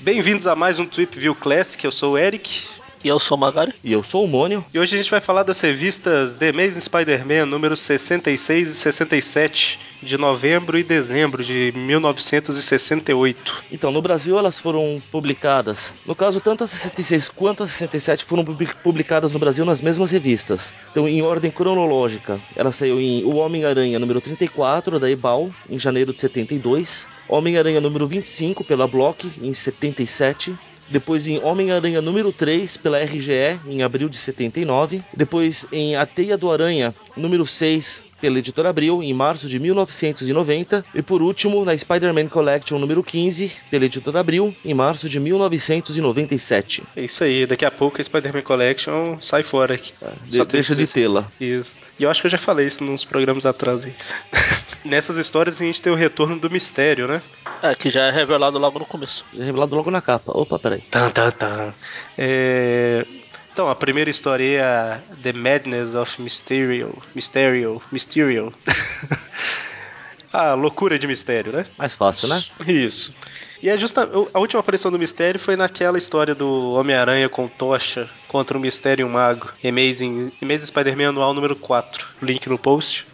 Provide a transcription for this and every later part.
Bem-vindos a mais um Trip View Classic, eu sou o Eric. E eu sou o Magari. E eu sou o Mônio. E hoje a gente vai falar das revistas The Amazing Spider-Man números 66 e 67 de novembro e dezembro de 1968. Então, no Brasil elas foram publicadas. No caso, tanto a 66 quanto a 67 foram publicadas no Brasil nas mesmas revistas. Então, em ordem cronológica, ela saiu em O Homem-Aranha número 34 da Ebal em janeiro de 72, Homem-Aranha número 25 pela Block em 77, depois em Homem-Aranha número 3 pela RGE em abril de 79, depois em A Teia do Aranha número 6 pela editora Abril em março de 1990 e por último na Spider-Man Collection número 15 pela editora Abril em março de 1997. É isso aí, daqui a pouco a Spider-Man Collection sai fora aqui. É, de, deixa de tê-la. Isso. E eu acho que eu já falei isso nos programas atrás aí. Nessas histórias a gente tem o retorno do mistério, né? É, que já é revelado logo no começo. Já é revelado logo na capa. Opa, peraí. Tan, tan, tan. É... Então, a primeira história é a The Madness of Mysterio. Mysterio. Mysterio. a loucura de mistério, né? Mais fácil, né? Isso. E é justa, a última aparição do mistério foi naquela história do Homem-Aranha com tocha contra o Mistério Mago. Amazing, Amazing Spider-Man anual número 4. Link no post.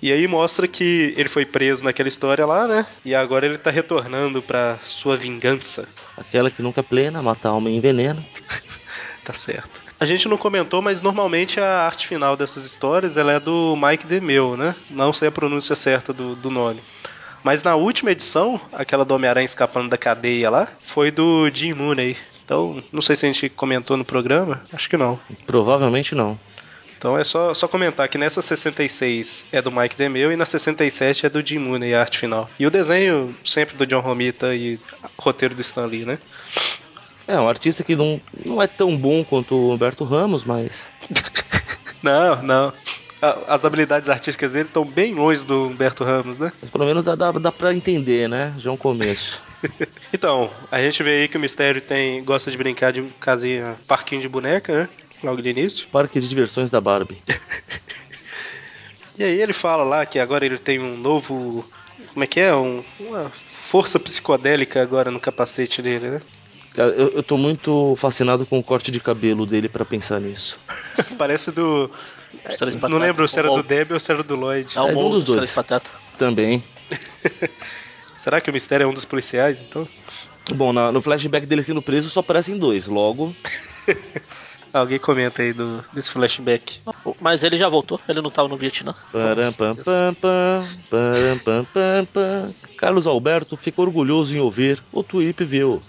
E aí mostra que ele foi preso naquela história lá, né? E agora ele tá retornando pra sua vingança. Aquela que nunca é plena, matar homem em veneno. tá certo. A gente não comentou, mas normalmente a arte final dessas histórias ela é do Mike DeMille, né? Não sei a pronúncia certa do, do nome. Mas na última edição, aquela do Homem-Aranha escapando da cadeia lá, foi do Jim Mooney. Então, não sei se a gente comentou no programa, acho que não. Provavelmente não. Então é só, só comentar que nessa 66 é do Mike DeMille e na 67 é do Jim Mooney, a arte final. E o desenho sempre do John Romita e roteiro do Stan Lee, né? É, um artista que não, não é tão bom quanto o Humberto Ramos, mas. não, não. As habilidades artísticas dele estão bem longe do Humberto Ramos, né? Mas pelo menos dá, dá, dá pra entender, né? Já é um começo. então, a gente vê aí que o Mistério tem gosta de brincar de casinha, parquinho de boneca, né? Logo de início. Parque de diversões da Barbie. e aí ele fala lá que agora ele tem um novo. Como é que é? Um, uma força psicodélica agora no capacete dele, né? Cara, eu, eu tô muito fascinado com o corte de cabelo dele para pensar nisso. Parece do. Não lembro se era do Debbie ou se era do Lloyd. É, é um dos dois. Também. Será que o mistério é um dos policiais, então? Bom, na, no flashback dele sendo preso só aparecem dois, logo. Alguém comenta aí do, desse flashback. Mas ele já voltou, ele não tava no Vietnã. Param, pam, pam, pam, param, pam, pam, pam. Carlos Alberto fica orgulhoso em ouvir o Tweep viu.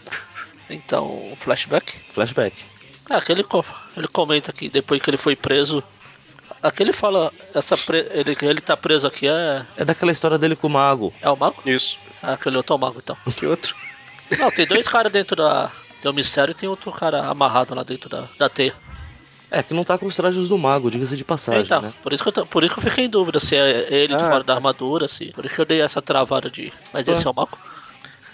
Então, flashback? Flashback. Ah, aquele ele comenta aqui, depois que ele foi preso. Aqui ele fala, essa pre, ele, ele tá preso aqui é. É daquela história dele com o mago. É o mago? Isso. Ah, aquele outro é o mago então. Que outro? Não, tem dois caras dentro da, tem um mistério e tem outro cara amarrado lá dentro da, da teia. É, que não tá com os trajes do mago, diga-se de passagem. Então, né? por, isso que eu, por isso que eu fiquei em dúvida se é ele ah, fora da armadura, se. Por isso que eu dei essa travada de. Mas esse é o mago?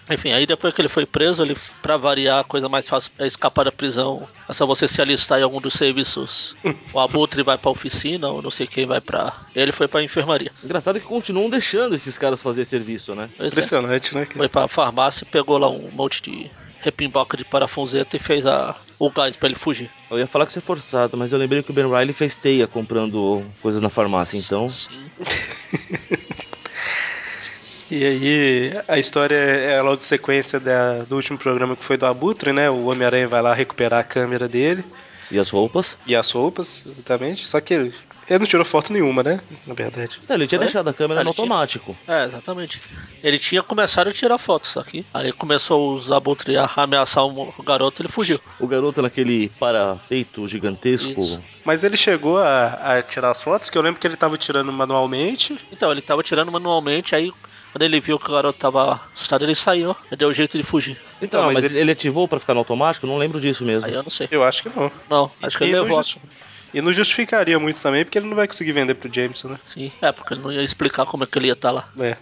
Enfim, aí depois que ele foi preso, ele, pra variar, a coisa mais fácil é escapar da prisão. É só você se alistar em algum dos serviços. o Abutre vai pra oficina, ou não sei quem vai pra. Ele foi pra enfermaria. Engraçado que continuam deixando esses caras fazer serviço, né? Pois é. Impressionante, é. né? Foi pra farmácia, pegou lá um monte de repimboca de parafuseta e fez a, o gás para ele fugir. Eu ia falar que você é forçado, mas eu lembrei que o Ben Riley fez teia comprando coisas na farmácia, então. Sim. e aí, a história é logo de sequência da, do último programa que foi do Abutre, né? O Homem-Aranha vai lá recuperar a câmera dele. E as roupas? E as roupas, exatamente. Só que ele não tirou foto nenhuma, né? Na verdade. Não, ele tinha Foi? deixado a câmera no automático. Tinha... É, exatamente. Ele tinha começado a tirar fotos aqui. Aí começou os abutres a ameaçar o garoto ele fugiu. O garoto naquele parapeito gigantesco. Isso. Mas ele chegou a, a, tirar as fotos, que eu lembro que ele tava tirando manualmente. Então, ele tava tirando manualmente, aí quando ele viu que o garoto tava assustado, ele saiu. Ele deu jeito de fugir. Então, então mas, mas ele... ele... ativou para ficar no automático? Não lembro disso mesmo. Aí eu não sei. Eu acho que não. Não, acho que ele levou. Just... E não justificaria muito também, porque ele não vai conseguir vender pro Jameson, né? Sim, é, porque ele não ia explicar como é que ele ia estar tá lá. É.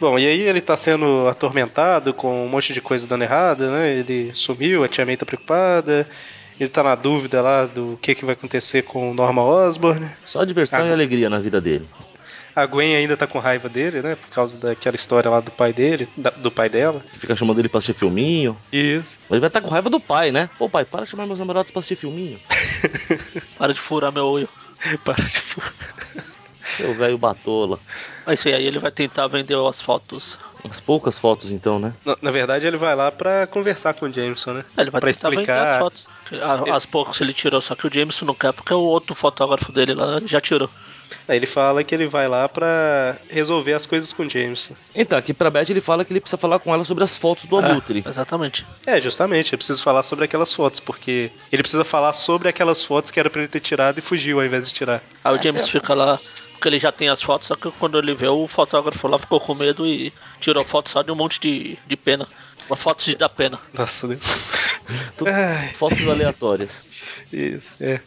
Bom, e aí ele tá sendo atormentado com um monte de coisa dando errado, né? Ele sumiu, a tia May tá preocupada. Ele tá na dúvida lá do que, que vai acontecer com o Norma Osborn. Só diversão Ah. e alegria na vida dele. A Gwen ainda tá com raiva dele, né? Por causa daquela história lá do pai dele, da- do pai dela. Fica chamando ele pra assistir filminho. Isso. Ele vai estar com raiva do pai, né? Pô, pai, para de chamar meus namorados pra assistir filminho. Para de furar meu olho. Para de fu- Seu velho batola. Mas enfim, aí ele vai tentar vender as fotos. As poucas fotos, então, né? Na, na verdade, ele vai lá pra conversar com o Jameson, né? É, Ele vai pra tentar vender explicar. as fotos. As poucas ele tirou, só que o Jameson não quer, porque o outro fotógrafo dele lá já tirou. Aí ele fala que ele vai lá pra resolver as coisas com o Jameson. Então, aqui pra Beth ele fala que ele precisa falar com ela sobre as fotos do Abutre. É, exatamente. É, justamente, eu preciso falar sobre aquelas fotos, porque ele precisa falar sobre aquelas fotos que era pra ele ter tirado e fugiu ao invés de tirar. Aí o Ah, James certo. fica lá, porque ele já tem as fotos, só que quando ele vê o fotógrafo lá ficou com medo e tirou foto só de um monte de, de pena. Uma foto de da pena. Nossa, Deus. Tudo- Ai, Fotos aleatórias. isso, é.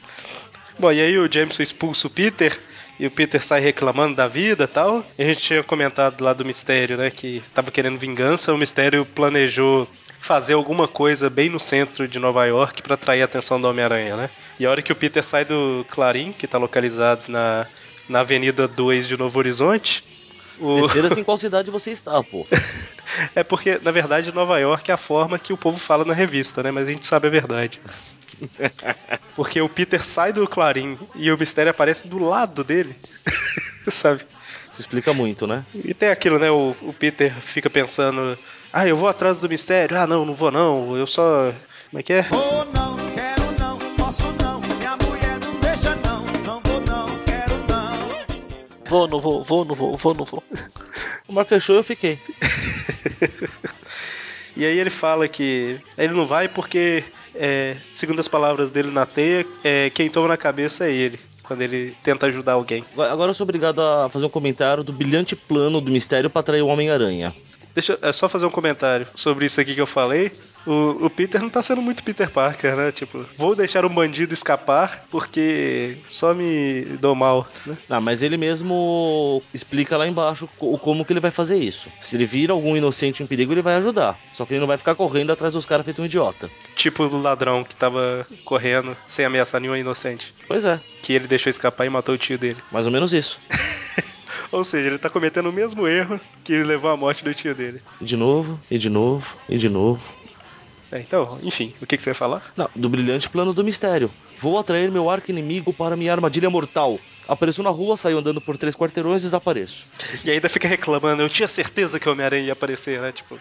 Bom, e aí o Jameson expulsa o Peter. E o Peter sai reclamando da vida e tal. E a gente tinha comentado lá do mistério, né? Que tava querendo vingança. O mistério planejou fazer alguma coisa bem no centro de Nova York pra atrair a atenção do Homem-Aranha, né? E a hora que o Peter sai do Clarim, que tá localizado na, na Avenida 2 de Novo Horizonte. O... Descer assim qual cidade você está, pô. É porque, na verdade, Nova York é a forma que o povo fala na revista, né? Mas a gente sabe a verdade. Porque o Peter sai do Clarim e o mistério aparece do lado dele. sabe? Isso explica muito, né? E tem aquilo, né? O, o Peter fica pensando: ah, eu vou atrás do mistério. Ah, não, não vou não. Eu só. Como é que é? Vou Vou, não vou, vou, não vou, vou, não vou. O mar fechou e eu fiquei. E aí ele fala que ele não vai porque, é, segundo as palavras dele na teia, é, quem toma na cabeça é ele. Quando ele tenta ajudar alguém. Agora agora eu sou obrigado a fazer um comentário do brilhante plano do mistério pra atrair o Homem-Aranha. Deixa eu é só fazer um comentário sobre isso aqui que eu falei. O, o Peter não tá sendo muito Peter Parker, né? Tipo, vou deixar um bandido escapar porque só me dou mal, né? Ah, mas ele mesmo explica lá embaixo co- como que ele vai fazer isso. Se ele vira algum inocente em perigo, ele vai ajudar. Só que ele não vai ficar correndo atrás dos caras feito um idiota. Tipo o ladrão que tava correndo sem ameaçar nenhum inocente. Pois é, Que ele deixou escapar e matou o tio dele. mais ou menos isso. Ou seja, ele tá cometendo o mesmo erro que levou à morte do tio dele. De novo, e de novo, e de novo. É, então, enfim, o que, que você ia falar? Não, do brilhante plano do mistério. Vou atrair meu arco inimigo para minha armadilha mortal. Apareço na rua, saio andando por três quarteirões e desapareço. E ainda fica reclamando, eu tinha certeza que o Homem-Aranha ia aparecer, né? Tipo.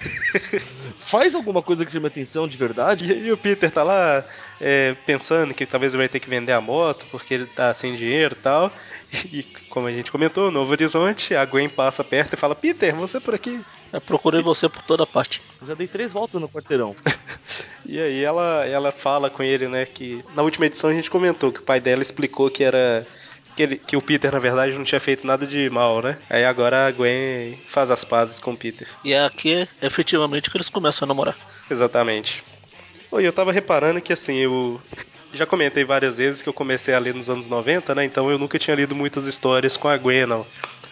Faz alguma coisa que chame atenção de verdade? E, e o Peter tá lá é, pensando que talvez ele vai ter que vender a moto porque ele tá sem dinheiro e tal. E como a gente comentou, Novo Horizonte, a Gwen passa perto e fala: Peter, você por aqui? Eu procurei você por toda parte. Já dei três voltas no quarteirão. E aí ela, ela fala com ele, né, que na última edição a gente comentou que o pai dela explicou que era. Que, ele- que o Peter, na verdade, não tinha feito nada de mal, né? Aí agora a Gwen faz as pazes com o Peter. E é aqui, efetivamente, que eles começam a namorar. Exatamente. Oi, eu tava reparando que assim, eu já comentei várias vezes que eu comecei a ler nos anos 90, né? Então eu nunca tinha lido muitas histórias com a Gwen, não.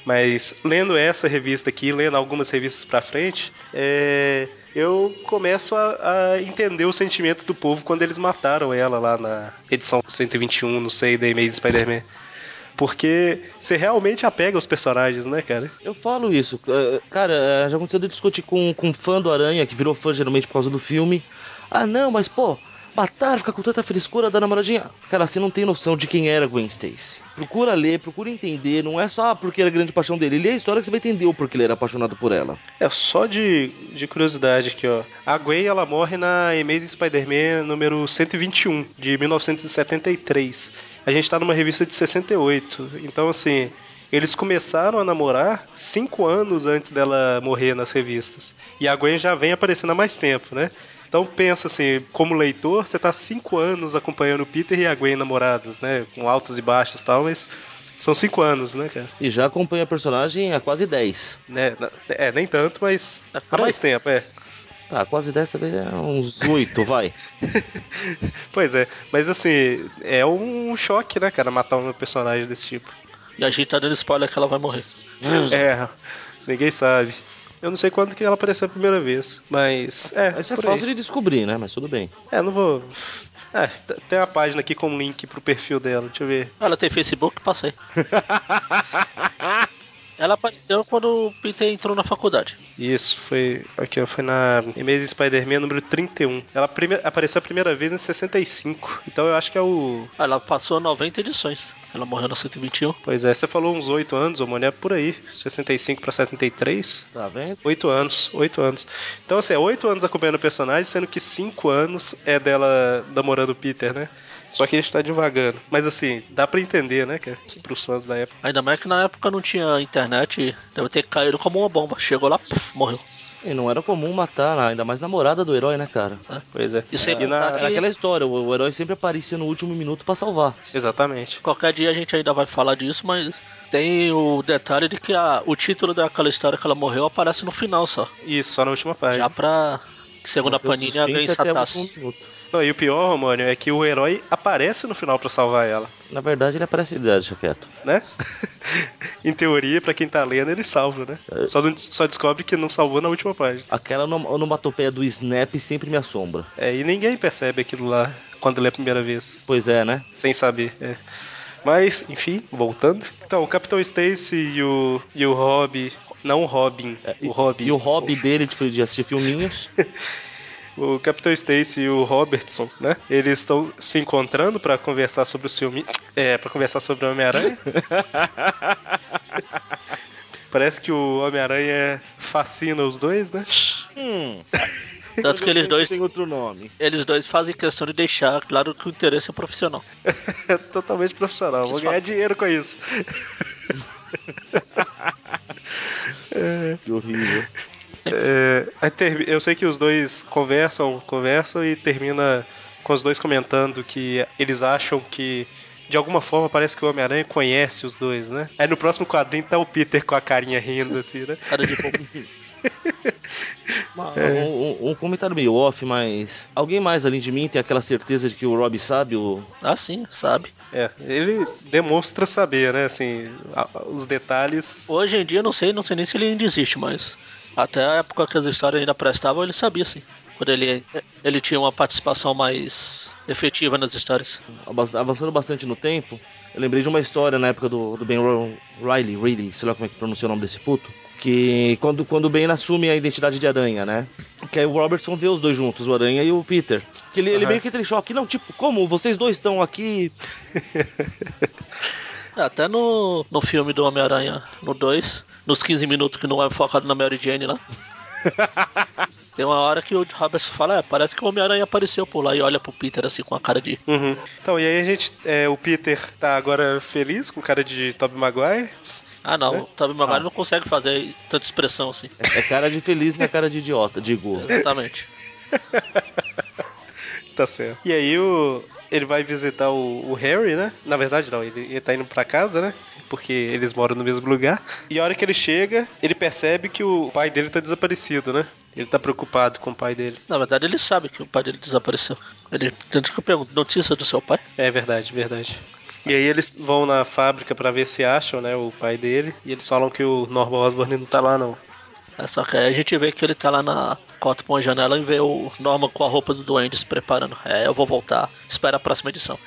Mas lendo essa revista aqui, lendo algumas revistas pra frente, é, eu começo a, a entender o sentimento do povo quando eles mataram ela lá na edição 121, não sei, da Amazing Spider-Man. Porque você realmente apega aos personagens, né, cara? Eu falo isso. eh, Cara, eh, já aconteceu de discutir com, com um fã do Aranha, que virou fã geralmente por causa do filme. Ah, não, mas pô, matar, ficar com tanta frescura da namoradinha. Cara, você não tem noção de quem era Gwen Stacy. Procura ler, procura entender. Não é só ah, porque era a grande paixão dele. Lê a história que você vai entender o porquê ele era apaixonado por ela. É, só de, de curiosidade aqui, ó. A Gwen, ela morre na Amazing Spider-Man número 121, de 1973. A gente tá numa revista de 68. Então, assim, eles começaram a namorar cinco anos antes dela morrer nas revistas. E a Gwen já vem aparecendo há mais tempo, né? Então pensa assim, como leitor, você tá cinco anos acompanhando o Peter e a Gwen namorados, né? Com altos e baixos e tal, mas são cinco anos, né, cara? E já acompanha a personagem há quase 10. Né? É, nem tanto, mas É há mais tempo, é. Tá, quase 10 talvez é uns 8, vai. Pois é, mas assim, é um choque, né, cara, matar um personagem desse tipo. E a gente tá dando spoiler que ela vai morrer. É, ninguém sabe. Eu não sei quando que ela apareceu a primeira vez, mas. É, Isso é por aí. fácil de descobrir, né? Mas tudo bem. É, não vou. T- tem uma página aqui com link pro perfil dela, deixa eu ver. Ela tem Facebook, passei. Ela apareceu quando o Peter entrou na faculdade. Isso, foi. Aqui, ó, foi na Amazing Spider-Man número 31. Ela prime- apareceu a primeira vez em 65. Então eu acho que é o. Ela passou 90 edições. Ela morreu na 121. Pois é, você falou uns 8 anos, ô mano, é por aí. 65 pra 73. Tá vendo? Oito anos, oito anos. Então, assim, é oito anos acompanhando o personagem, sendo que cinco anos é dela namorando o Peter, né? Só que ele está devagando. Mas, assim, dá pra entender, né? Que é pros fãs da época. Ainda mais que na época não tinha internet. Deve ter caído como uma bomba. Chegou lá, puf, morreu. E não era comum matar, ainda mais namorada do herói, né, cara? Pois é. E sem E na- que aquela história, o, o herói sempre aparecia no último minuto pra salvar. Exatamente. qualquer dia a gente ainda vai falar disso, mas tem o detalhe de que a, o título daquela história que ela morreu aparece no final só. Isso, só na última página. Já pra. Segundo a Manter o Panini, satasse. último minuto. Não, e o pior, Românio, é que o herói aparece no final pra salvar ela, Na verdade, ele aparece de deixa quieto. né? em teoria, pra quem tá lendo, ele salva, né? Só, não- só descobre que não salvou na última página. Aquela onom- onomatopeia do Snap sempre me assombra. É, e ninguém percebe aquilo lá quando lê a primeira vez. Pois é, né? sem saber. é. Mas, enfim, voltando. Então, o Capitão Stacy e o, e o Rob. Não o Robin, É, e, o Robin. E o hobby dele de, de assistir filminhos. O Capitão Stacy e o Robertson, né? Eles estão se encontrando pra conversar sobre o filme. É, para conversar sobre o Homem-Aranha. Parece que o Homem-Aranha fascina os dois, né? hum, Tanto que eles dois, Tem outro nome. eles dois fazem questão de deixar claro que o interesse é profissional. É totalmente profissional. Vou Isso ganhar fala. dinheiro com isso. Que horrível. É, eu sei que os dois conversam, conversam e termina com os dois comentando que eles acham que de alguma forma parece que o Homem-Aranha conhece os dois, né? Aí no próximo quadrinho tá o Peter com a carinha rindo assim, né? Cara de. Uma- É. um, um- um comentário meio off, mas. Alguém mais além de mim tem aquela certeza de que o Rob sabe o. Ah, sim, sabe. É, ele demonstra saber, né? Assim, a- os detalhes. Hoje em dia eu não sei, não sei nem se ele ainda existe, mas até a época que as histórias ainda prestavam, ele sabia sim. Quando ele, ele tinha uma participação mais efetiva nas histórias. avanç- Avançando bastante no tempo, eu lembrei de uma história na época do, do Ben Riley, Riley, sei lá como é que pronuncia o nome desse puto. Que quando, quando o Ben assume a identidade de aranha, né? Que aí o Robertson vê os dois juntos, o Aranha e o Peter. Que ele, ele Aham. meio que tem choque. Não, tipo, como? Vocês dois estão aqui. É, Até no, no filme do Homem-Aranha, no 2, nos 15 minutos que não é focado na Mary Jane lá. Tem uma hora que o Robertson fala, é, parece que o Homem-Aranha apareceu por lá e olha pro Peter assim com a cara de. Uhum. Então, e aí a gente. é, o Peter tá agora feliz com cara de Tobey Maguire. Ah não, É? o Tobey Maguire Ah. não consegue fazer tanta expressão assim. É cara de feliz, não é cara de idiota, digo. Exatamente. Tá certo. E aí o. Ele vai visitar o, o Harry, né? Na verdade, não, ele, ele tá indo pra casa, né? Porque eles moram no mesmo lugar. E a hora que ele chega, ele percebe que o pai dele tá desaparecido, né? Ele tá preocupado com o pai dele. Na verdade ele sabe que o pai dele desapareceu. Ele tanto que eu pergunto, notícia do seu pai? É verdade, verdade. E aí eles vão na fábrica pra ver se acham, né, o pai dele. E eles falam que o Norman Osborn não tá lá, não. É só que aí a gente vê que ele tá lá na cota pra uma janela e vê o Norman com a roupa do Duende se preparando. É, eu vou voltar. Espera a próxima edição.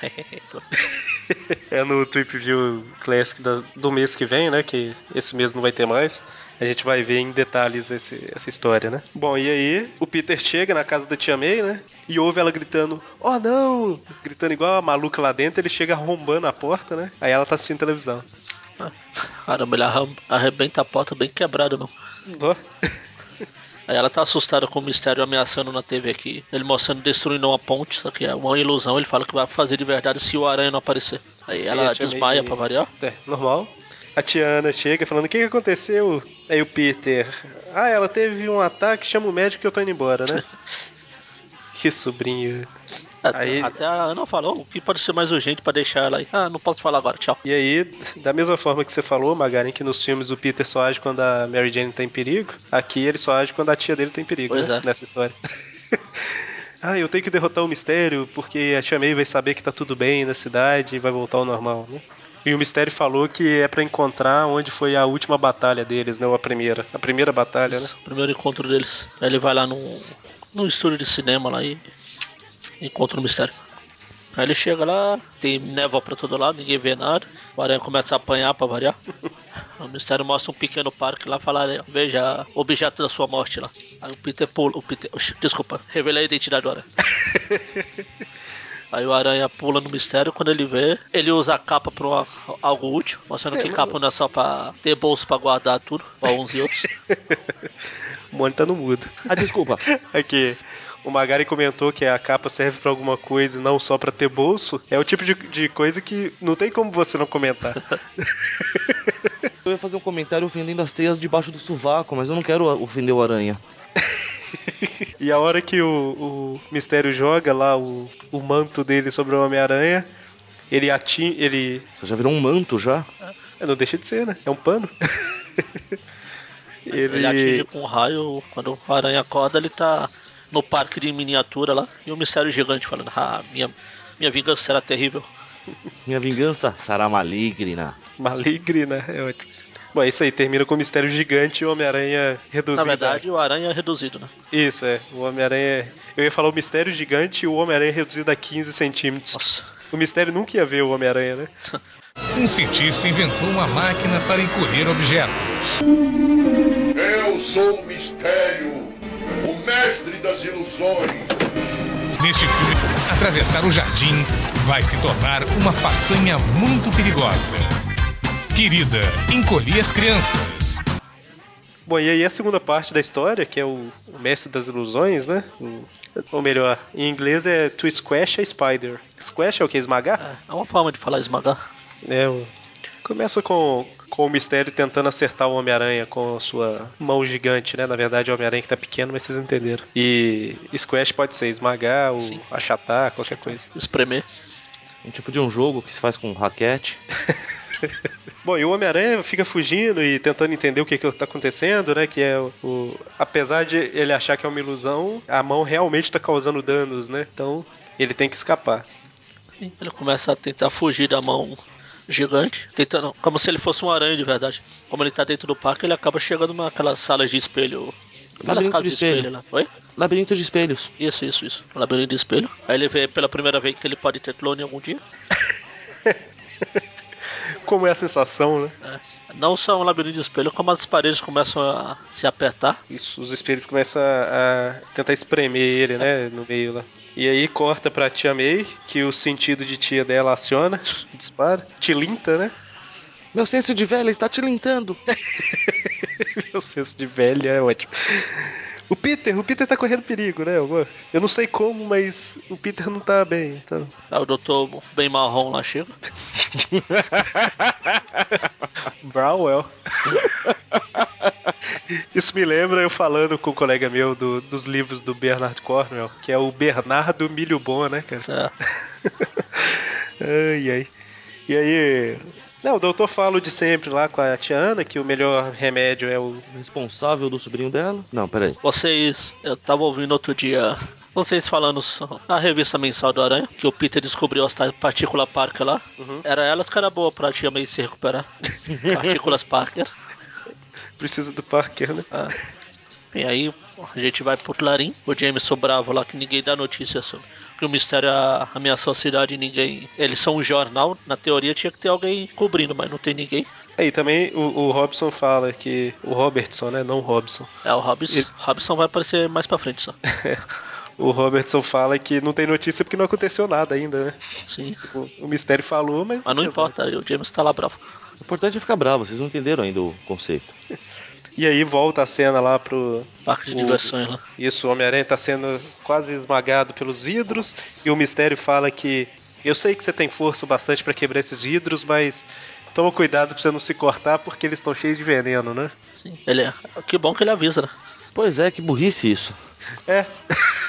É no Trip View Classic do mês que vem, né? Que esse mês não vai ter mais. A gente vai ver em detalhes esse- essa história, né? Bom, e aí o Peter chega na casa da Tia May, né? E ouve ela gritando, oh não! Gritando igual a maluca lá dentro, ele chega arrombando a porta, né? Aí ela tá assistindo televisão. Caramba, ele arrebenta a porta bem quebrada, meu. Ó. Aí ela tá assustada com o mistério ameaçando na TV aqui. Ele mostrando destruindo uma ponte, só que é uma ilusão. Ele fala que vai fazer de verdade se o aranha não aparecer. Aí Sim, ela desmaia pra variar. É, normal. A Tiana chega falando, o que, que aconteceu? Aí o Peter, ah, ela teve um ataque, chama o médico que eu tô indo embora, né? que sobrinho. Aí- Até a Ana falou o que pode ser mais urgente pra deixar ela aí. Ah, não posso falar agora, tchau. E aí, da mesma forma que você falou, Magarin, que nos filmes o Peter só age quando a Mary Jane tá em perigo, aqui ele só age quando a tia dele tá em perigo, Pois né? é. Nessa história. ah, eu tenho que derrotar o mistério, porque a tia May vai saber que tá tudo bem na cidade e vai voltar ao normal, né? E o mistério falou que é pra encontrar onde foi a última batalha deles, né? Ou a primeira. A primeira batalha, né? Isso, Primeiro encontro deles. Aí ele vai lá num, num estúdio de cinema lá e encontra o mistério. Aí ele chega lá, tem névoa pra todo lado, ninguém vê nada. O aranha começa a apanhar pra variar. O mistério mostra um pequeno parque lá, fala, "Olha, veja o objeto da sua morte lá. Aí o Peter pula, o Peter, desculpa, revelei a identidade do aranha. Aí o aranha pula no mistério, quando ele vê, ele usa a capa pra uma- algo útil, mostrando que capa não é só pra ter bolso pra guardar tudo, pra uns e outros. O Mônio tá no mudo. Ah, desculpa. Aqui. O Magari comentou que a capa serve pra alguma coisa e não só pra ter bolso. É o tipo de, de coisa que não tem como você não comentar. Eu ia fazer um comentário ofendendo as teias debaixo do sovaco, mas eu não quero ofender o aranha. E a hora que o, o Mistério joga lá o, o manto dele sobre o Homem-Aranha, ele atinge. Ele. Você já virou um manto já? É, não deixa de ser, né? É um pano. Ele atinge com um raio, quando o aranha acorda, ele tá no parque de miniatura lá, e o mistério gigante falando, ah, minha, minha vingança será terrível. Minha vingança será maligna. Maligna, é ótimo. Bom, é isso aí, termina com o mistério gigante e o Homem-Aranha reduzido. Na verdade, o aranha é reduzido, né? Isso, é. O Homem-Aranha. Eu ia falar o mistério gigante e o Homem-Aranha reduzido a 15 centímetros. Nossa. O mistério nunca ia ver o Homem-Aranha, né? Um cientista inventou uma máquina para encolher objetos. Eu sou o mistério, o mestre das ilusões. Neste filme, atravessar o jardim vai se tornar uma façanha muito perigosa. Querida, encolhi as crianças. Bom, e aí a segunda parte da história, que é o, o Mestre das Ilusões, né? O- ou melhor, em inglês é To Squash a Spider. Squash é o que? Esmagar? É, é uma forma de falar esmagar. É. o- Começa com, com o mistério tentando acertar o Homem-Aranha com a sua mão gigante, né? Na verdade é o Homem-Aranha que tá pequeno, mas vocês entenderam. E Squash pode ser esmagar ou Sim. achatar, qualquer coisa. Espremer. Um tipo de um jogo que se faz com raquete. Bom, e o Homem-Aranha fica fugindo e tentando entender o que, que tá acontecendo, né? Que é o, o- Apesar de ele achar que é uma ilusão, a mão realmente tá causando danos, né? Então ele tem que escapar. Ele começa a tentar fugir da mão gigante, tentando, como se ele fosse um aranha de verdade. Como ele tá dentro do parque, ele acaba chegando naquelas salas de espelho. Aquelas Labirinto casas de de espelho. espelho lá. Oi? Labirinto de espelhos. Isso, isso, isso. Labirinto de espelho. Aí ele vê pela primeira vez que ele pode ter clone algum dia. Como é a sensação, né? É. Não só um labirinto de espelho, como as paredes começam a se apertar. Isso, os espelhos começam a, a tentar espremer ele, né? No meio lá. E aí corta pra tia May, que o sentido de tia dela aciona, dispara, tilinta, né? Meu senso de velha está te lintando. Meu senso de velha é ótimo. O Peter, o Peter tá correndo perigo, né? amor? Eu não sei como, mas o Peter não tá bem. Então... Aí o doutor bem marrom lá chega. Browell. Isso me lembra eu falando com um colega meu do- dos livros do Bernard Cornwell, que é o Bernardo Milho Bom, né, cara? É. Ai, ai. E aí. Não, o doutor fala de sempre lá com a tia Ana, que o melhor remédio é o. Responsável do sobrinho dela? Não, peraí. Vocês, eu tava ouvindo outro dia, vocês falando na revista mensal do Aranha, que o Peter descobriu as tais Partícula Parker lá. Era elas que era boa pra tia May se recuperar. Partículas Parker. Precisa do Parker, né? Ah. E aí a gente vai pro Clarim, o Jameson bravo lá, que ninguém dá notícia sobre. Que o mistério a- ameaçou a cidade e ninguém. Eles são um jornal, na teoria tinha que ter alguém cobrindo, mas não tem ninguém. Aí também o, o Robson fala que. O Robertson, né? Não o Robson. É o Robson. Ele- Robson vai aparecer mais pra frente só. O Robertson fala que não tem notícia porque não aconteceu nada ainda, né? Sim. O, o mistério falou, mas. Mas não importa, o Jameson tá lá bravo. O importante é ficar bravo, vocês não entenderam ainda o conceito. E aí volta a cena lá pro. Parque de diversões lá. Isso, o Homem-Aranha tá sendo quase esmagado pelos vidros. E o mistério fala que. Eu sei que você tem força bastante pra quebrar esses vidros, mas. Toma cuidado pra você não se cortar porque eles estão cheios de veneno, né? Sim. Ele é... Que bom que ele avisa, né? Pois é, que burrice isso. É.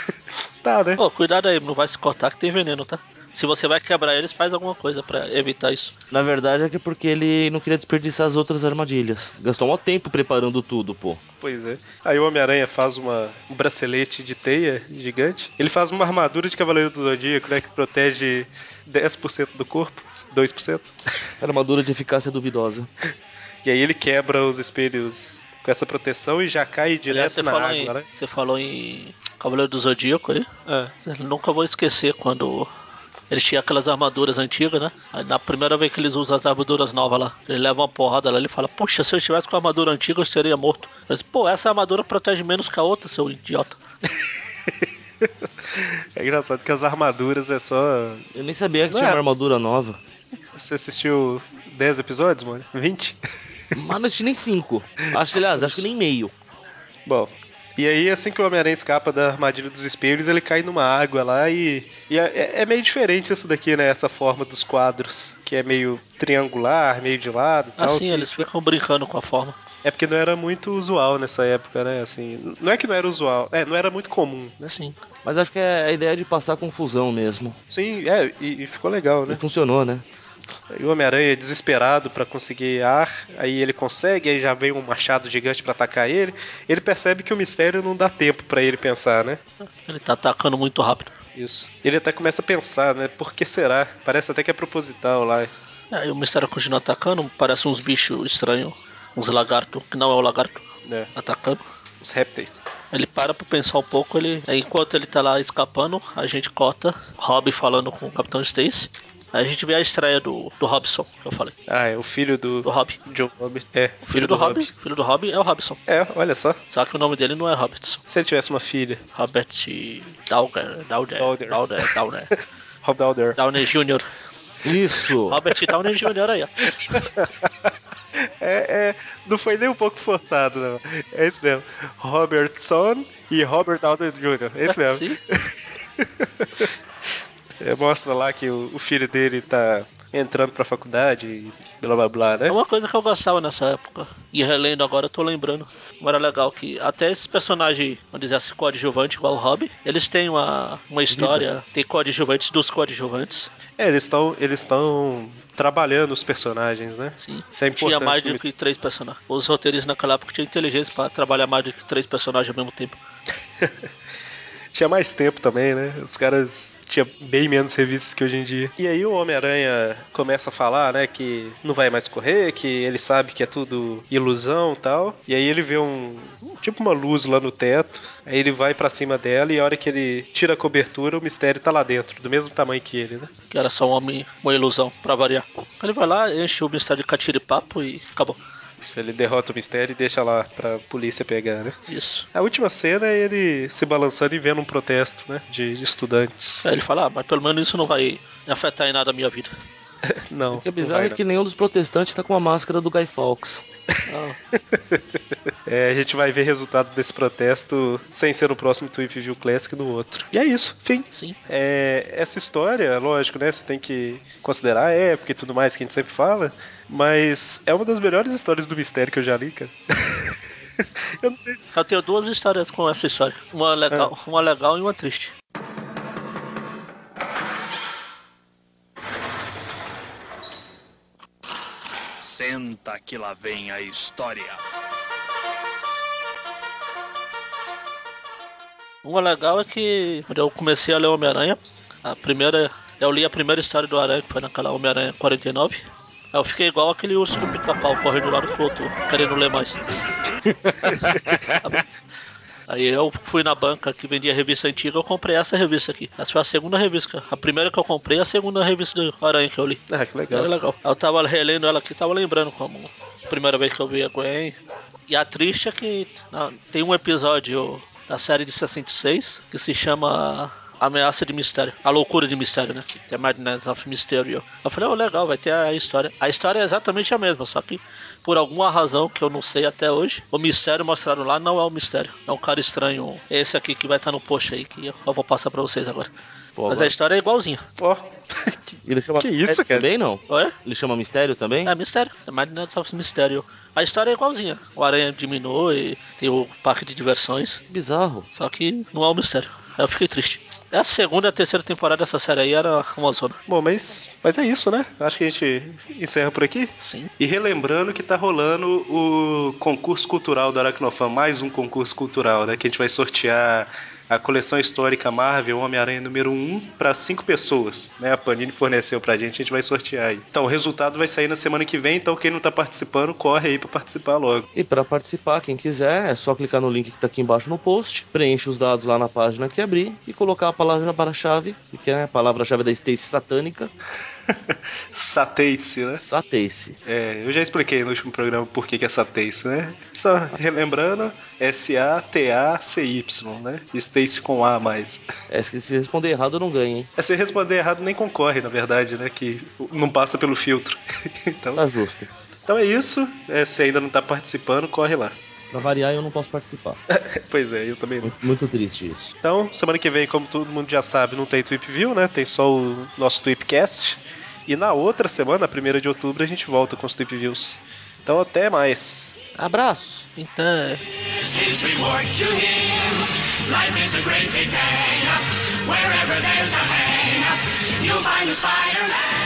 tá, né? Pô, cuidado aí, não vai se cortar que tem veneno, tá? Se você vai quebrar eles, faz alguma coisa pra evitar isso. Na verdade é que é porque ele não queria desperdiçar as outras armadilhas. Gastou um tempo preparando tudo, pô. Pois é. Aí o Homem-Aranha faz uma, um bracelete de teia gigante. Ele faz uma armadura de Cavaleiro do Zodíaco, né? Que protege 10% do corpo, 2%. Armadura de eficácia duvidosa. E aí ele quebra os espelhos com essa proteção e já cai Aliás, direto você na água, em, né? você falou em Cavaleiro do Zodíaco aí. Eu nunca vou esquecer quando Eles tinham aquelas armaduras antigas, né? Aí na primeira vez que eles usam as armaduras novas lá, ele leva uma porrada lá, ele fala, puxa, se eu estivesse com a armadura antiga, eu estaria morto. Mas, pô, essa armadura protege menos que a outra, seu idiota. É engraçado que as armaduras é só. Eu nem sabia que Não tinha é. uma armadura nova. Você assistiu 10 episódios, mano? 20? Mas não assisti nem cinco. Acho, aliás, acho que nem meio. Bom. E aí, assim que o Homem-Aranha escapa da armadilha dos espelhos, ele cai numa água lá e. e é, é meio diferente isso daqui, né? Essa forma dos quadros, que é meio triangular, meio de lado e tal. Assim, que- eles ficam brincando com a forma. É porque não era muito usual nessa época, né? Assim, não é que não era usual, é, não era muito comum, né? Assim. Mas acho que é a ideia de passar confusão mesmo. Sim, é, e, e ficou legal, né? E funcionou, né? E o Homem-Aranha é desesperado pra conseguir ar, aí ele consegue, aí já vem um machado gigante pra atacar ele. Ele percebe que o mistério não dá tempo pra ele pensar, né? Ele tá atacando muito rápido. Isso. Ele até começa a pensar, né? Por que será? Parece até que é proposital lá. Aí o mistério continua atacando, parece uns bichos estranhos, uns lagartos, que não é o lagarto, né? atacando. Os répteis. Ele para pra pensar um pouco, ele. Enquanto ele tá lá escapando, a gente cota Rob falando com o Capitão Stacy. Aí a gente vê a estreia do, do Robson, que eu falei. Ah, é o filho do, Do Rob. John Robbins. É, O filho do Rob, o filho do Rob é o Robson. É, olha só. Só que o nome dele não é Robertson. Se ele tivesse uma filha. Robert Downer, Downer, Downer. Downer, Downer, Rob Dowder. Downer Jr. Isso! Robert Downer Jr. aí, ó. É, é, não foi nem um pouco forçado, não. É isso mesmo. Robertson e Robert Downey Jr. É isso mesmo. Sim. É, mostra lá que o, o filho dele tá entrando pra faculdade e blá blá blá, né? É uma coisa que eu gostava nessa época. E relendo agora, eu tô lembrando. Como era legal que até esses personagens, vamos dizer assim, coadjuvantes, igual o Rob, eles têm uma, uma história, tem coadjuvantes dos coadjuvantes. É, eles estão eles estão trabalhando os personagens, né? Sim. Isso é importante. Tinha mais do que três personagens. Os roteiristas naquela época tinham inteligência pra trabalhar mais do que três personagens ao mesmo tempo. Tinha mais tempo também, né? Os caras tinham bem menos revistas que hoje em dia. E aí o Homem-Aranha começa a falar, né, que não vai mais correr, que ele sabe que é tudo ilusão e tal. E aí ele vê um. Tipo uma luz lá no teto. Aí ele vai pra cima dela e a hora que ele tira a cobertura, o mistério tá lá dentro, do mesmo tamanho que ele, né? Que era só um homem, uma ilusão, pra variar. Ele vai lá, enche o mistério de catiripapo e acabou. Isso, ele derrota o mistério e deixa lá pra polícia pegar, né? Isso. A última cena é ele se balançando e vendo um protesto, né? De, de estudantes. Aí ele fala, ah, mas pelo menos isso não vai afetar em nada a minha vida. Não. O que é bizarro é que nenhum dos protestantes tá com a máscara do Guy Fawkes. Ah, É, a gente vai ver resultado desse protesto sem ser no próximo Tweep View Classic no outro. E é isso, fim. sim. É, essa história, lógico, né? Você tem que considerar a época e tudo mais que a gente sempre fala, mas é uma das melhores histórias do mistério que eu já li, cara. eu não sei. se- Só tenho duas histórias com essa história. Uma legal, uma legal e uma triste. Senta que lá vem a história. Uma legal é que quando eu comecei a ler Homem-Aranha, a primeira. Eu li a primeira história do Aranha, que foi naquela Homem-Aranha 49. Aí eu fiquei igual aquele urso do pica-pau, correndo de um lado pro outro, querendo ler mais. Aí eu fui na banca que vendia revista antiga, eu comprei essa revista aqui. Essa foi a segunda revista. A primeira que eu comprei, a segunda revista do Aranha que eu li. Ah, que Era legal. legal. Eu tava relendo ela aqui, tava lembrando como a primeira vez que eu vi a Gwen. E a triste é que ah, tem um episódio da série de 66 que se chama Ameaça de Mistério. A Loucura de Mistério, né? The Madness of Mysterio. Eu falei, oh, legal, vai ter a história. A história é exatamente a mesma, só que por alguma razão que eu não sei até hoje, o mistério mostrado lá não é o mistério. É um cara estranho. Esse aqui que vai estar no post aí, que eu vou passar pra vocês agora. Pô, Mas agora- a história é igualzinha. Ó, Ele chama Que isso, cara? Também não? Oi? Ele chama Mistério também? É mistério, é Madness of Mistério. A história é igualzinha. O aranha diminui, tem o parque de diversões, Bizarro. só que não é um mistério. Eu fiquei triste. A segunda e a terceira temporada dessa série aí era uma zona. bom, mas, mas é isso, né? Acho que a gente encerra por aqui. Sim. E relembrando que tá rolando o concurso cultural do Aracnofan, mais um concurso cultural, né? Que a gente vai sortear a coleção histórica Marvel Homem-Aranha número 1 para cinco pessoas, né? A Panini forneceu pra gente, a gente vai sortear aí. Então, o resultado vai sair na semana que vem, então quem não tá participando, corre aí para participar logo. E para participar, quem quiser, é só clicar no link que tá aqui embaixo no post, preenche os dados lá na página que abrir e colocar a palavra-chave, que é a palavra-chave da Stacy satânica. Sateice, né? Sateice. É, eu já expliquei no último programa por que, que é Sateice, né? Só relembrando, S-A-T-A-C-Y, né? Stacy com A mais. É, se se responder errado, eu não ganho, hein? É, se responder errado, nem concorre, na verdade, né? Que não passa pelo filtro. então, Tá justo. então é isso. É, se ainda não tá participando, corre lá. Pra variar, eu não posso participar. Pois é, eu também não. Muito, muito triste isso. Então, semana que vem, como todo mundo já sabe, não tem Tweep View, né? Tem só o nosso Tweepcast. E na outra semana, a primeira de outubro, a gente volta com os Tweep Views. Então, até mais. Abraços! Então, up. Wherever there's a hang up, you'll find a Spider-Man.